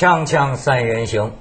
锵锵三人行，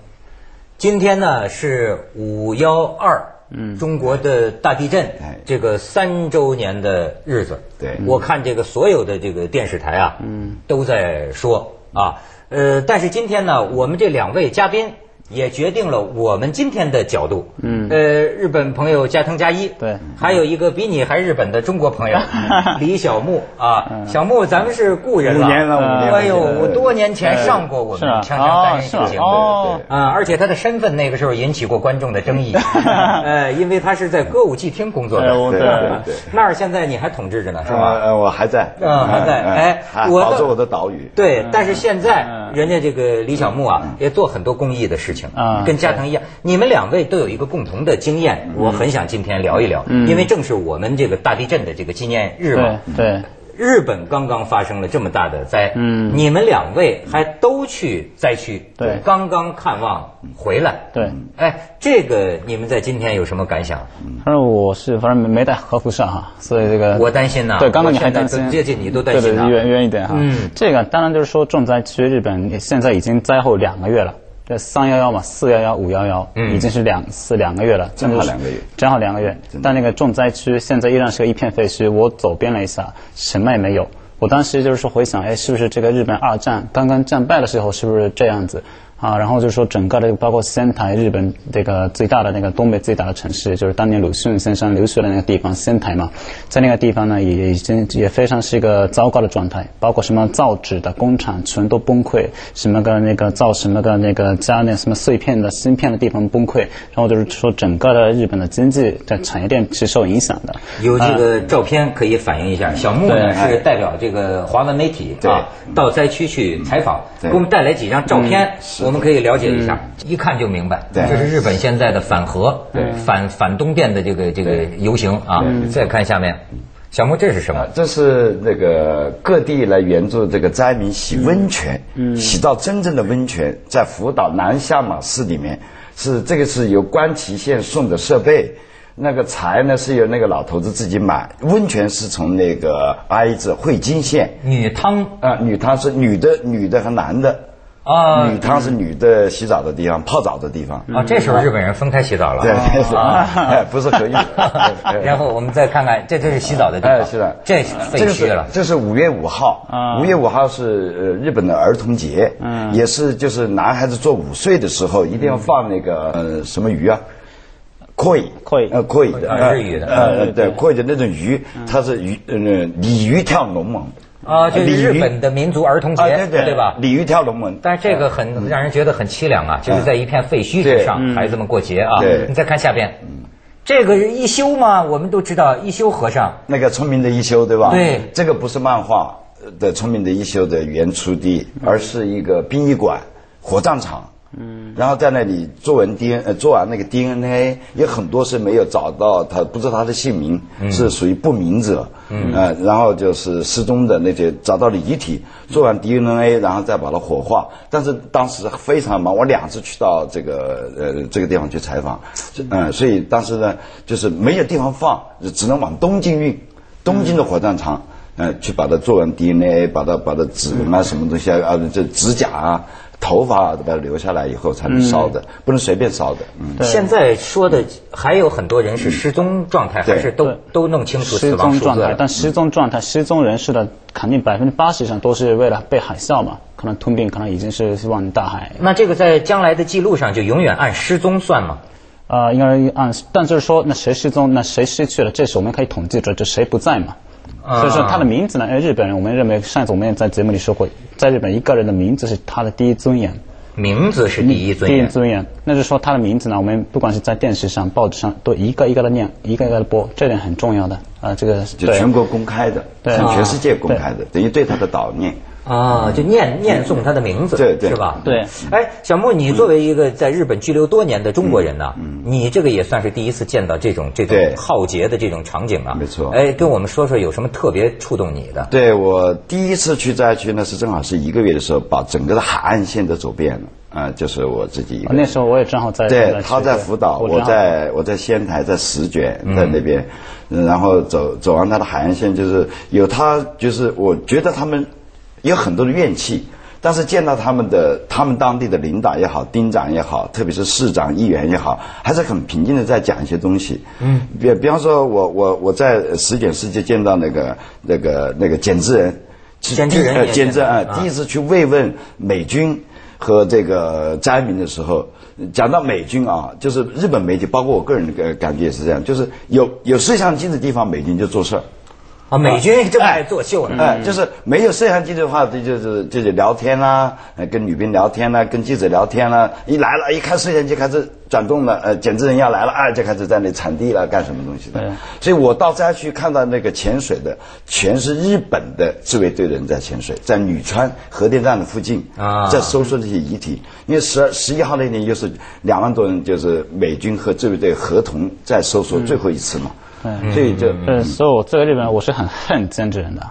今天呢是五幺二，嗯，中国的大地震哎。这个三周年的日子。对。我看这个所有的这个电视台啊，嗯，都在说啊，呃，但是今天呢，我们这两位嘉宾也决定了我们今天的角度。嗯，呃，日本朋友加藤加一，对。还有一个比你还日本的中国朋友 李小木啊，小木，咱们是故人了，五年了五年了哎呦，我多年前上过我们锵锵三人哦是啊行节目。哦。啊，而且他的身份那个时候引起过观众的争议，呃，因为他是在歌舞伎厅工作的，对对对。那儿现在你还统治着呢，是吧？呃，我还在，嗯还在。嗯哎我的保着我的岛屿。对，但是现在嗯。人家这个李小木啊，也做很多公益的事情，啊跟加藤一样。你们两位都有一个共同的经验，我很想今天聊一聊，因为正是我们这个大地震的这个纪念日嘛对。日本刚刚发生了这么大的灾，嗯你们两位还都去灾区，对刚刚看望回来，对。哎，这个你们在今天有什么感想？反正我是反正没带核辐射哈，所以这个我担心呐对，刚刚你还担心，都接近你都担心呐对对，远远一点哈。嗯这个当然就是说重灾区日本现在已经灾后两个月了。这三幺幺嘛，四幺幺、五幺幺，嗯已经是两次两个月了，正好两个月正好两个月。但那个重灾区现在依然是个一片废墟，我走遍了一下，什么也没有。我当时就是回想，哎，是不是这个日本二战刚刚战败的时候，是不是这样子啊？然后就是说整个的包括仙台，日本这个最大的那个东北最大的城市，就是当年鲁迅先生留学的那个地方仙台嘛，在那个地方呢，也已经也非常是一个糟糕的状态，包括什么造纸的工厂全都崩溃，什么个那个造什么个那个加那什么碎片的芯片的地方崩溃，然后就是说整个的日本的经济在产业链是受影响的。有这个照片可以反映一下。小木是代表这个华文媒体对啊，到灾区去采访，给我们带来几张照片，我们可以了解一下，一看就明白，对。这是日本现在的反核、反反东电的这个这个游行啊。再看下面，小木这是什么？啊？，这是那个各地来援助这个灾民洗温泉，洗到真正的温泉，在福岛南下马市里面，是这个是由关崎县送的设备。那个柴呢是由那个老头子自己买，温泉是从那个爱知汇金县，女汤。啊、女汤是女的，女的和男的，啊女汤是女的洗澡的地方，泡澡的地方。啊，这时候日本人分开洗澡了。对，是 不是合浴。然后我们再看看，这这是洗澡的地方，哎是的，这废这个是墟了。这是五月五号啊，五月五号是呃日本的儿童节，嗯。也是就是男孩子做午睡的时候一定要放那个呃什么鱼啊。koi koi 呃 koi 的日语的。呃对 koi 的那种鱼，它是鱼呃鲤鱼跳龙门啊，就是日本的民族儿童节，啊对对对吧？鲤鱼跳龙门，但是这个很让人觉得很凄凉啊，就是在一片废墟之上，孩子们过节啊。对。你再看下边，这个是一休嘛，我们都知道一休和尚，那个聪明的一休对吧？对。这个不是漫画的聪明的一休的原出地，而是一个殡仪馆、火葬场。嗯，然后在那里做完 D N 呃做完那个 DNA，有很多是没有找到他，不知道他的姓名，是属于不明者。嗯，呃，然后就是失踪的那些找到了遗体，做完 DNA，然后再把它火化。但是当时非常忙，我两次去到这个呃这个地方去采访，嗯、所以当时呢就是没有地方放，只能往东京运。东京的火葬场，呃，去把它做完 DNA，把它把它指纹啊什么东西啊，啊这指甲啊、头发啊，都把它留下来以后才能烧的，不能随便烧的。嗯，现在说的还有很多人是失踪状态，对还是都都弄清楚死失。踪状态但失踪状态、失踪人士的肯定百分之八十以上都是为了被海啸嘛，可能吞并，可能已经是往大海。那这个在将来的记录上就永远按失踪算吗？呃，应该按，但就是说，那谁失踪，那谁失去了，这是我们可以统计出来，这谁不在嘛。啊所以说他的名字呢，呃，日本人我们认为，上次我们也在节目里说过，在日本一个人的名字是他的第一尊严。名字是第一尊严第一。尊严，那就是说他的名字呢，我们不管是在电视上、报纸上，都一个一个的念，一个一个的播，这点很重要的啊、这个对就全国公开的，对向全世界公开的，等于对他的悼念。啊，就念念诵他的名字，对对是吧？对哎，小木，你作为一个在日本居留多年的中国人呢，你这个也算是第一次见到这种这种浩劫的这种场景啊。没错哎，跟我们说说有什么特别触动你的？对我第一次去灾区呢，是正好是一个月的时候，把整个的海岸线都走遍了。啊、就是我自己一个人。那时候我也正好在对，他在福岛，我在我在仙台，在石卷，在那边，嗯然后走走完他的海岸线，就是有他，就是我觉得他们有很多的怨气，但是见到他们的他们当地的领导也好，丁长也好，特别是市长、议员也好，还是很平静的在讲一些东西。嗯，比比方说我我我在十检室就见到那个那个那个简志仁，简志仁呃也简志啊，第一次去慰问美军和这个灾民的时候，讲到美军啊，就是日本媒体，包括我个人的个感觉也是这样，就是有有摄像机的地方，美军就做事儿。啊，美军这么爱作秀呢。哎，就是没有摄像机的话，这就是就是聊天啦、呃跟女兵聊天啦、跟记者聊天啦。一来了，一看摄像机开始转动了，呃，检测人要来了，哎，就开始在那铲地了，干什么东西的对。所以我到灾区看到那个潜水的，全是日本的自卫队的人在潜水，在女川核电站的附近啊在搜索这些遗体。因为十二十一号那天又是两万多人，就是美军和自卫队合同在搜索最后一次嘛。对所以就呃，所以我作为日本人，我是很恨兼职人的。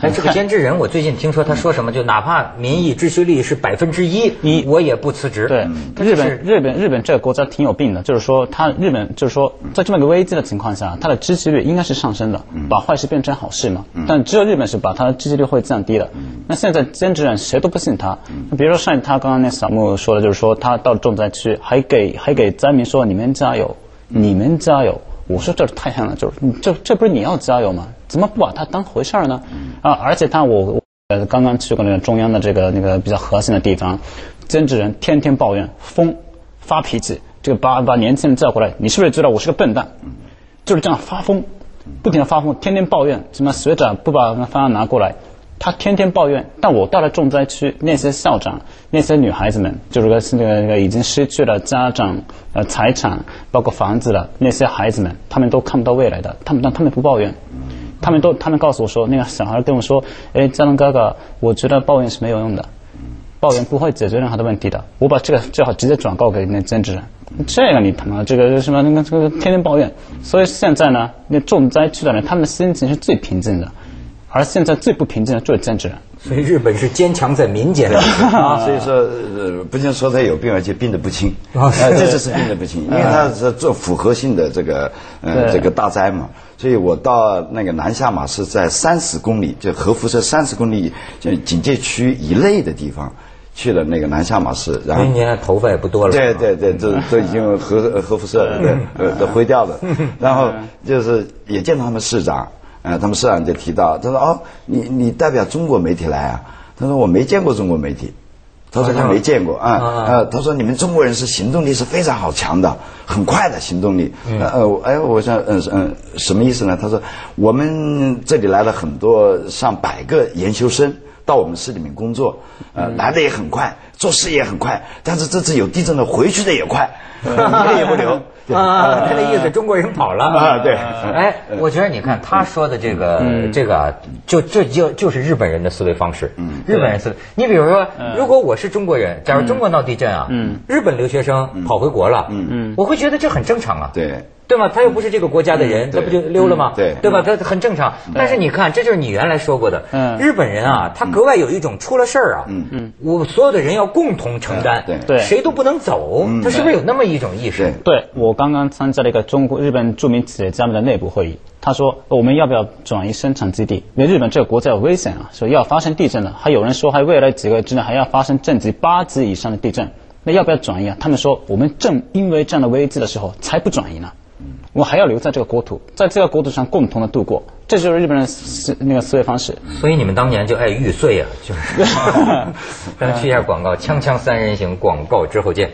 哎，这个监制人，我最近听说他说什么，就哪怕民意支持率是百分之一，一我也不辞职。对，日本日本日本这个国家挺有病的，就是说他日本就是说在这么一个危机的情况下，他的支持率应该是上升的，把坏事变成好事嘛。但只有日本是把他的支持率会降低的。那现在兼职人谁都不信他，比如说上他刚刚那小木说的，就是说他到重灾区还给还给灾民说你们加油，你们加油。我说这太狠了，就是你这这不是你要加油吗？怎么不把它当回事儿呢？啊，而且他我呃刚刚去过那个中央的这个那个比较核心的地方，兼职人天天抱怨疯发脾气，这个把把年轻人叫过来，你是不是知道我是个笨蛋？就是这样发疯，不停的发疯，天天抱怨，什么学长不把方案拿过来，他天天抱怨。但我到了重灾区，那些校长、那些女孩子们，就是个那个那个已经失去了家长、呃财产，包括房子的那些孩子们，他们都看不到未来的，他们但他们不抱怨。他们都，他们告诉我说，那个小孩跟我说，哎，佳龙哥哥，我觉得抱怨是没有用的，抱怨不会解决任何的问题的。我把这个最好直接转告给那兼职人，这个你他妈这个什么那个这个天天抱怨。所以现在呢，那重灾区的人，他们的心情是最平静的，而现在最不平静的就是政治人。所以日本是坚强在民间。的啊，所以说呃，不仅说他有病，而且病得不轻。啊呃，这次是病得不轻，因为他是做复合性的这个呃这个大灾嘛，所以我到那个南下马是在三十公里，就核辐射三十公里就警戒区以内的地方去了那个南下马市，然后您的头发也不多了。对对对，这都已经核核辐射对呃都灰掉了，然后就是也见到他们市长，呃，他们社长就提到，他说哦，你你代表中国媒体来啊？他说我没见过中国媒体。他说他没见过啊，啊呃，他说你们中国人是行动力是非常好强的，很快的行动力。呃呃，哎，我想，嗯嗯，什么意思呢？他说我们这里来了很多上百个研究生到我们市里面工作，呃，来的也很快，做事也很快，但是这次有地震了，回去的也快，一个也不留。对啊，他的意思中国人跑了啊对哎，我觉得你看他说的这个这个啊，就这就就是日本人的思维方式。日本人思维，你比如说，如果我是中国人，假如中国闹地震啊，日本留学生跑回国了，嗯我会觉得这很正常啊。对。对吗？他又不是这个国家的人，他不就溜了吗？对对吧？他很正常。但是你看，这就是你原来说过的，嗯日本人啊，他格外有一种出了事儿啊，嗯嗯，我所有的人要共同承担，对对谁都不能走，他是不是有那么一种意识？对对我刚刚参加了一个中国日本著名企业家们的内部会议，他说我们要不要转移生产基地？因为日本这个国家有危险啊，说要发生地震了，还有人说还未来几个月之内还要发生震级八级以上的地震，那要不要转移啊？他们说我们正因为这样的危机的时候才不转移呢。我还要留在这个国土，在这个国土上共同的度过，这就是日本人思那个思维方式。所以你们当年就爱玉碎啊，就是。咱们去一下广告，锵锵三人行，广告之后见。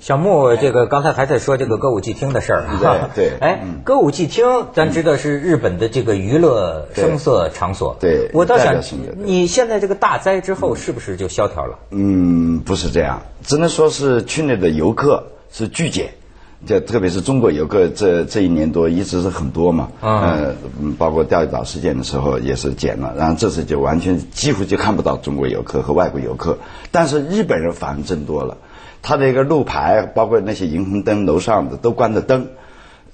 小木，这个刚才还在说这个歌舞伎厅的事儿，对对哎，歌舞伎厅咱知道是日本的这个娱乐声色场所，对我倒想你现在这个大灾之后是不是就萧条了？嗯，不是这样，只能说是去年的游客是巨减，就特别是中国游客这这一年多一直是很多嘛，嗯呃，嗯包括钓鱼岛事件的时候也是减了，然后这次就完全几乎就看不到中国游客和外国游客，但是日本人反而增多了，他的一个路牌，包括那些霓虹灯楼上的都关着灯。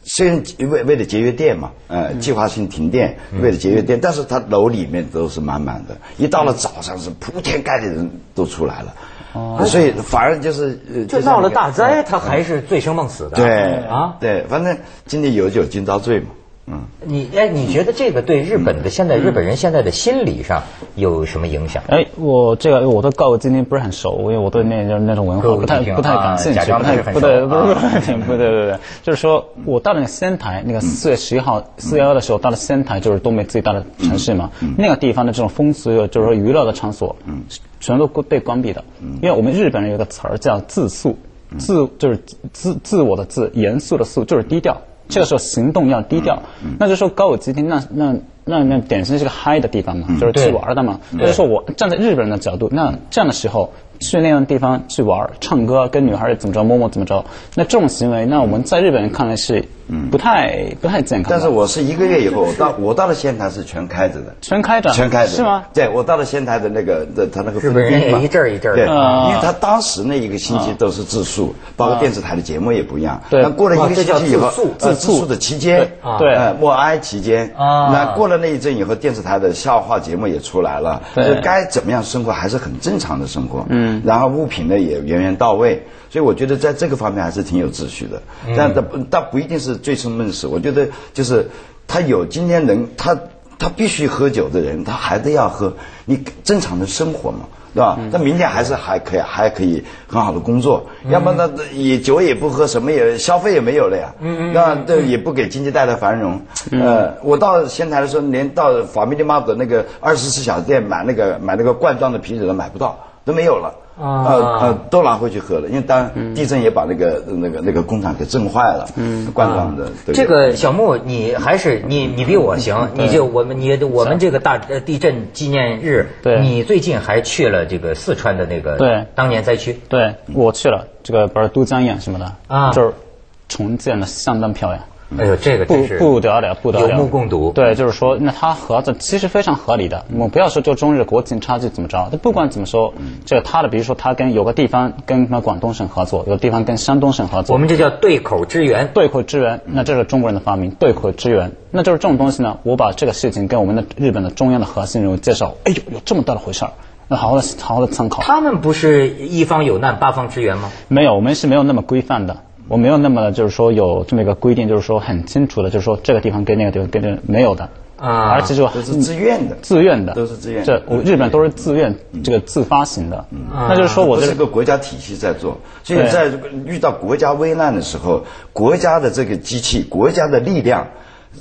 虽然为为了节约电嘛，呃，计划性停电，为了节约电，但是它楼里面都是满满的。一到了早上是铺天盖地的人都出来了，所以反而就是呃就闹了大灾，他还是醉生梦死的。对啊，对，反正今天有酒今朝醉嘛。嗯，你哎，你觉得这个对日本的现在日本人现在的心理上有什么影响？哎，我这个我对歌舞伎町不是很熟，因为我对那就是那种文化不太不太感兴趣，不太不对不对不是不对对对，就是说我到了那个仙台，那个四月十一号四幺幺的时候到了仙台，就是东北最大的城市嘛，那个地方的这种风俗就是说娱乐的场所，嗯，全都被关闭的，因为我们日本人有个词儿叫自肃，自就是自自我的自，严肃的肃，就是低调。这个时候行动要低调，那就说歌舞伎町，那那那那典型是个嗨的地方嘛，就是去玩的嘛。就是说我站在日本人的角度，那这样的时候去那样的地方去玩、唱歌、跟女孩怎么着、摸摸怎么着，那这种行为，那我们在日本人看来是不太不太健康。但是我是一个月以后到我到了仙台是全开着的，全开着，全开着。是吗？对，我到了仙台的那个的他那个日本人也一阵一阵对，因为他当时那一个星期都是自述，包括电视台的节目也不一样。对，那过了一个星期以后，自自述。的期间，对，默哀期间，啊，那过了那一阵以后，电视台的笑话节目也出来了，对，该怎么样生活还是很正常的生活，嗯，然后物品呢也源源到位，所以我觉得在这个方面还是挺有秩序的，但但但不一定是醉生梦死，我觉得就是他有今天能他他必须喝酒的人，他还得要喝，你正常的生活嘛。对吧？他明天还是还可以，还可以很好的工作。要不那也酒也不喝，什么也消费也没有了呀。那这也不给经济带来繁荣。呃，我到仙台的时候，连到法米利玛的那个二十四小时店买那个买那个罐装的啤酒都买不到，都没有了。啊呃，都拿回去喝了，因为当地震也把那个那个那个工厂给震坏了。嗯，罐装的。这个小木，你还是你你比我行，你就我们你我们这个大地震纪念日，你最近还去了这个四川的那个对当年灾区。对，我去了，这个不是都江堰什么的啊，就是重建的相当漂亮。哎呦，这个不不得了，不得了，有目共睹。对，就是说，那他合作其实非常合理的。我们不要说就中日国情差距怎么着，他不管怎么说，这个他的，比如说他跟有个地方跟什么广东省合作，有个地方跟山东省合作，我们这叫对口支援。对口支援，那这是中国人的发明，对口支援。那就是这种东西呢，我把这个事情跟我们的日本的中央的核心人物介绍，哎呦，有这么大的回事儿，那好好的好好的参考。他们不是一方有难八方支援吗？没有，我们是没有那么规范的。我没有那么就是说有这么一个规定，就是说很清楚的，就是说这个地方跟那个地方跟这没有的。啊，而且就都是自愿的，自愿的。都是自愿。这我日本都是自愿这个自发型的，那就是说我这是个国家体系在做，所以在遇到国家危难的时候，国家的这个机器，国家的力量。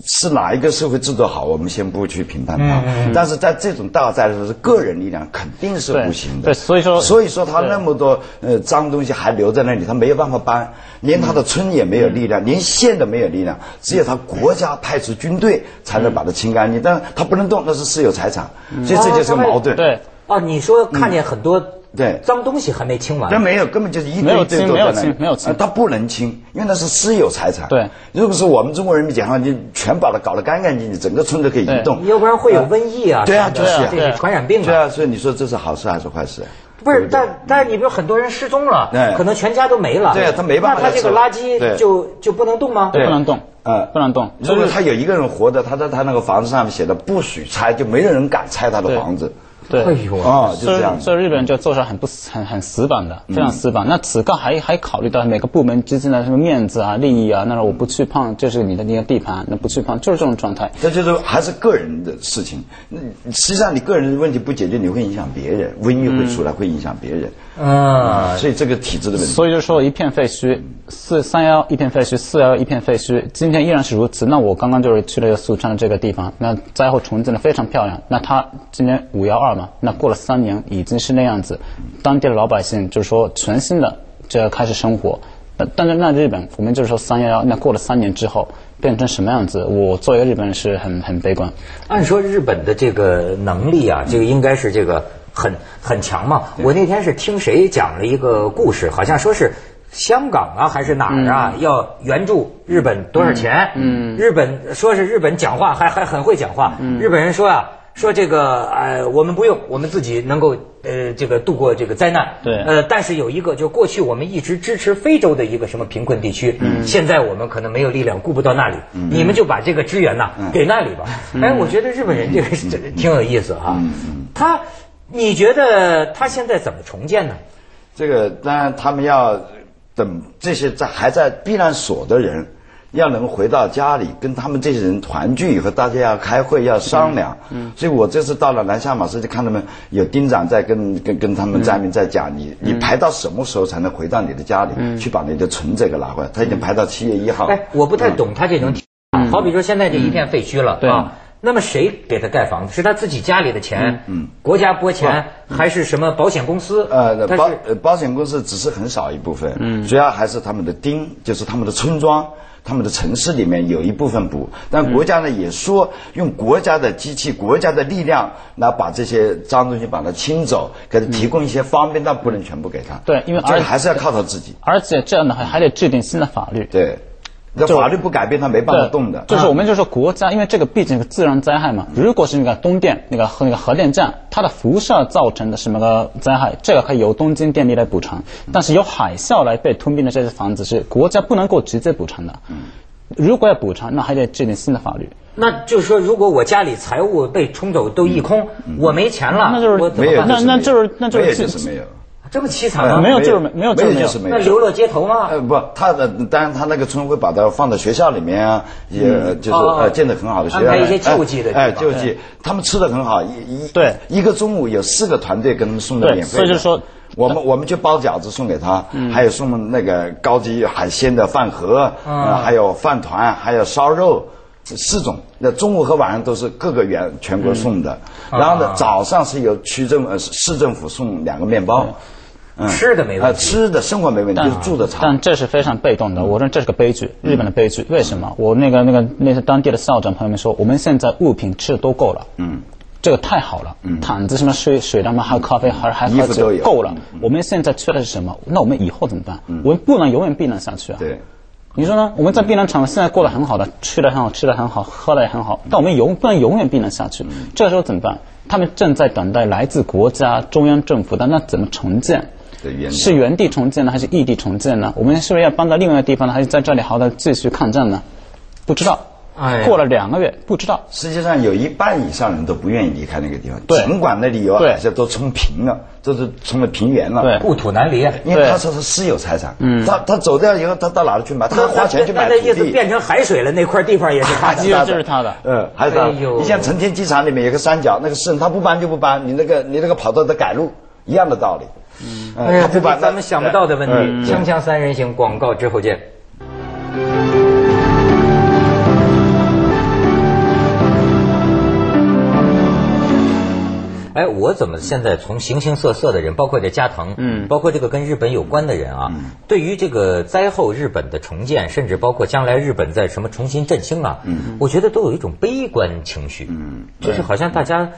是哪一个社会制度好？我们先不去评判它，但是在这种大灾的时候，是个人力量肯定是不行的。对，所以说，所以说他那么多呃脏东西还留在那里，他没有办法搬，连他的村也没有力量，连县都没有力量，只有他国家派出军队才能把它清干净，但他不能动，那是私有财产，所以这就是个矛盾。对，哦，你说看见很多。对，脏东西还没清完。那没有，根本就是一堆堆都在那。没有清，没有清。他不能清，因为那是私有财产。对，如果是我们中国人民解放军全把它搞得干干净净，整个村都可以移动。要不然会有瘟疫啊。对啊，就是传染病啊。对啊，所以你说这是好事还是坏事？不是，但但是你比如很多人失踪了，可能全家都没了。对啊，他没办法。那他这个垃圾就就不能动吗？不能动，呃，不能动。如果他有一个人活着，他在他那个房子上面写的不许拆，就没有人敢拆他的房子。对，啊，就这样。所以日本人就做事很不很很死板的，非常死板。那此刻还还考虑到每个部门之间的什么面子啊、利益啊，那我不去碰，这是你的那个地盘，那不去碰，就是这种状态。这就是还是个人的事情。那实际上你个人的问题不解决，你会影响别人，瘟疫会出来，会影响别人。啊，所以这个体制的问题。所以就说一片废墟，四三幺一片废墟，四幺一片废墟，今天依然是如此。那我刚刚就是去了一个四川的这个地方，那灾后重建的非常漂亮。那他今年五幺二嘛，那过了三年已经是那样子，当地的老百姓就是说全新的就要开始生活。但但是那日本，我们就是说三幺幺，那过了三年之后变成什么样子？我作为一个日本人是很很悲观。按说日本的这个能力啊，这个应该是这个。很很强嘛！我那天是听谁讲了一个故事，好像说是香港啊还是哪儿啊，要援助日本多少钱？嗯，日本说是日本讲话还还很会讲话。日本人说啊，说这个呃我们不用，我们自己能够呃这个度过这个灾难。对。呃，但是有一个，就过去我们一直支持非洲的一个什么贫困地区，现在我们可能没有力量顾不到那里，你们就把这个支援呐给那里吧。哎，我觉得日本人这个挺有意思哈，他。你觉得他现在怎么重建呢？这个当然他们要等这些在还在避难所的人。要能回到家里跟他们这些人团聚以后，大家要开会要商量。嗯，所以我这次到了南下马市，就看他们有丁长在跟跟跟他们灾民在讲，你你排到什么时候才能回到你的家里去把你的存折给拿回来？他已经排到七月一号。哎，我不太懂他这种，好比说现在这一片废墟了啊，那么谁给他盖房子？是他自己家里的钱？嗯，国家拨钱还是什么保险公司？呃，保保险公司只是很少一部分，嗯，主要还是他们的丁，就是他们的村庄。他们的城市里面有一部分补，但国家呢也说用国家的机器、国家的力量来把这些脏东西把它清走，给他提供一些方便，但不能全部给他。对，因为这还是要靠他自己。而且这样的话还得制定新的法律。对。这法律不改变，他没办法动的。就是我们就说国家，因为这个毕竟是自然灾害嘛。如果是那个东电那个和那个核电站，它的辐射造成的什么个灾害，这个可以由东京电力来补偿。但是由海啸来被吞并的这些房子是国家不能够直接补偿的。嗯。如果要补偿，那还得制定新的法律。那就是说，如果我家里财物被冲走都一空，我没钱了，那就是没有，那那就是那就是没有。这么凄惨吗？没有就是没有就是没有，那流落街头吗？呃不，他的当然他那个村会把它放到学校里面啊，也就是呃建的很好的学校，安排一些救济的哎救济，他们吃的很好，一一对。一个中午有四个团队给他们送的免费，所以就说我们我们就包饺子送给他，还有送那个高级海鲜的饭盒，还有饭团，还有烧肉。四种，那中午和晚上都是各个县全国送的，然后呢，早上是由区政呃市政府送两个面包，吃的没问题，吃的生活没问题，就是住的差。但这是非常被动的，我认为这是个悲剧，日本的悲剧。为什么？我那个那个那些当地的校长朋友们说，我们现在物品吃的都够了，嗯，这个太好了，嗯，毯子什么水水的嘛，还有咖啡，还还衣服都有，够了。我们现在缺的是什么？那我们以后怎么办？我们不能永远避难下去啊。对。你说呢？我们在避难场现在过得很好的，吃的很好，吃的很好，喝的也很好，但我们永不能永远避难下去。这个时候怎么办？他们正在等待来自国家中央政府的那怎么重建？是原地重建呢，还是异地重建呢？我们是不是要搬到另外一个地方呢，还是在这里好的继续抗战呢？不知道。过了两个月，不知道。实际上有一半以上人都不愿意离开那个地方，尽管那里有海这都冲平了，都是成了平原了。对，故土难离。因为他说是私有财产，嗯，他他走掉以后，他到哪里去买？他花钱去买土地。那意思变成海水了，那块地方也是他的，这是他的。嗯，还是他。你像成田机场里面有个三角，那个市他不搬就不搬，你那个你那个跑道得改路，一样的道理。嗯，哎呀，这咱们想不到的问题。锵锵三人行，广告之后见。哎，我怎么现在从形形色色的人，包括这加藤，嗯，包括这个跟日本有关的人啊，对于这个灾后日本的重建，甚至包括将来日本在什么重新振兴啊，嗯，我觉得都有一种悲观情绪，嗯，就是好像大家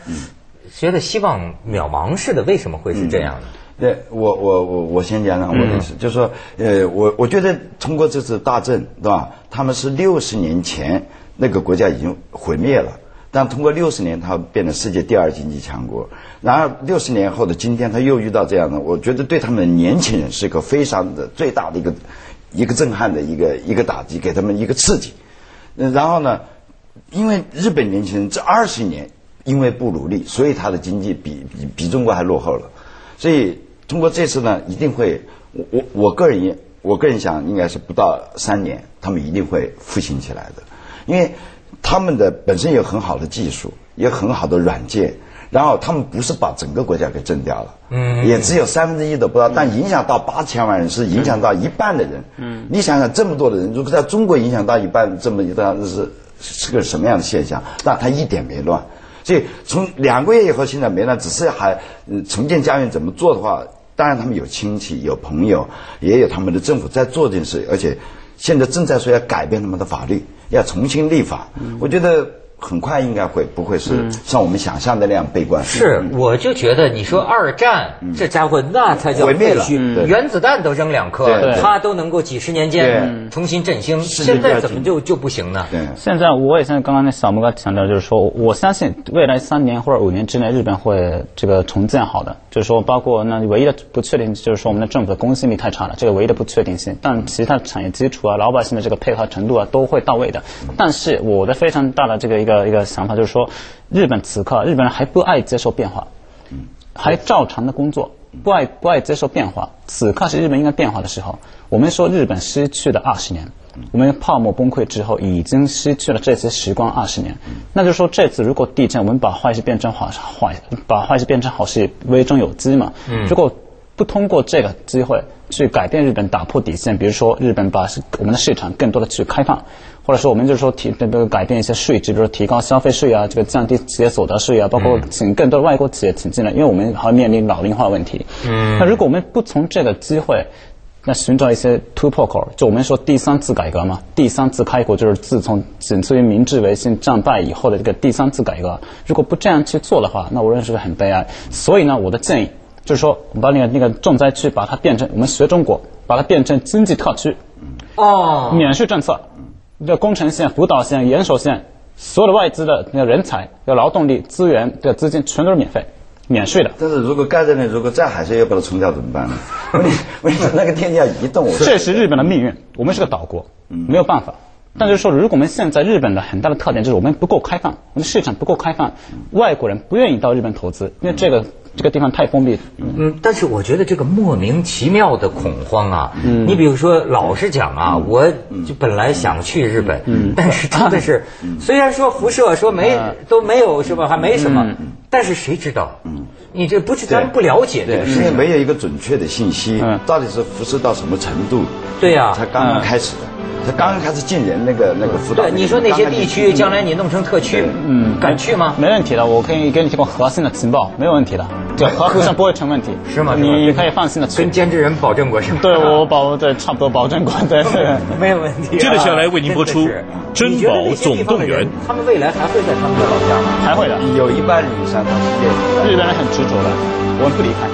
觉得希望渺茫似的，为什么会是这样呢？对，我我我我先讲讲我的意思，就是说，呃，我我觉得通过这次大震，对吧？他们是六十年前那个国家已经毁灭了。但通过六十年，它变成世界第二经济强国。然而六十年后的今天，他又遇到这样的，我觉得对他们年轻人是一个非常的最大的一个一个震撼的一个一个打击，给他们一个刺激。然后呢，因为日本年轻人这二十年因为不努力，所以他的经济比比比中国还落后了。所以通过这次呢，一定会我我我个人也我个人想，应该是不到三年，他们一定会复兴起来的，因为。他们的本身有很好的技术，有很好的软件，然后他们不是把整个国家给震掉了，嗯，也只有三分之一都不到，但影响到八千万人，是影响到一半的人，嗯，你想想这么多的人，如果在中国影响到一半这么一段，是是个什么样的现象？但他一点没乱，所以从两个月以后现在没乱，只是还重建家园怎么做的话，当然他们有亲戚有朋友，也有他们的政府在做这件事，而且现在正在说要改变他们的法律。要重新立法，我觉得。很快应该会不会是像我们想象的那样悲观？是，我就觉得你说二战这家伙那才叫毁灭了，原子弹都扔两颗，他都能够几十年间重新振兴，现在怎么就就不行呢？现在我也像刚刚那小木哥强调，就是说我相信未来三年或者五年之内，日本会这个重建好的。就是说，包括那唯一的不确定就是说我们的政府的公信力太差了，这个唯一的不确定性。但其他产业基础啊，老百姓的这个配合程度啊，都会到位的。但是我的非常大的这个。一个一个想法就是说，日本此刻日本人还不爱接受变化，还照常的工作，不爱不爱接受变化。此刻是日本应该变化的时候。我们说日本失去了二十年，我们泡沫崩溃之后已经失去了这些时光二十年。那就是说这次如果地震，我们把坏事变成好坏，把坏事变成好事，危中有机嘛。如果不通过这个机会去改变日本，打破底线，比如说日本把我们的市场更多的去开放。或者说，我们就是说提这个改变一些税制，比如说提高消费税啊，这个降低企业所得税啊，包括请更多的外国企业请进来，因为我们还面临老龄化问题。嗯。那如果我们不从这个机会，那寻找一些突破口，就我们说第三次改革嘛，第三次开国就是自从仅次于明治维新战败以后的这个第三次改革。如果不这样去做的话，那我认为是很悲哀。所以呢，我的建议就是说，我们把那个那个重灾区把它变成我们学中国，把它变成经济特区。哦。免税政策。这工程线、辅导线、岩手线，所有的外资的那个人才、要劳动力、资源的资金，全都是免费、免税的。但是如果盖在那，如果再海水要把它冲掉怎么办呢？为什么那个天要移动？这是日本的命运。我们是个岛国，没有办法。但是说，如果我们现在日本的很大的特点就是我们不够开放，我们市场不够开放，外国人不愿意到日本投资，因为这个。这个地方太封闭。嗯，但是我觉得这个莫名其妙的恐慌啊，嗯，你比如说，老实讲啊，我就本来想去日本，嗯，但是真的是，虽然说辐射说没都没有是吧，还没什么，但是谁知道？嗯，你这不是咱们不了解对，因为没有一个准确的信息，到底是辐射到什么程度？对呀，才刚刚开始的。他刚刚开始进人那个那个辅导。对，你说那些地区将来你弄成特区，嗯，敢去吗？没问题的，我可以给你提供核心的情报，没有问题的，就核核上不会成问题。是吗？你可以放心的跟监制人保证过是吗？对，我保对差不多保证过，对，没有问题。接着下来为您播出《珍宝总动员》。他们未来还会在他们的老家吗？还会的，有一半以上他是日本人很执着的，我们不离开。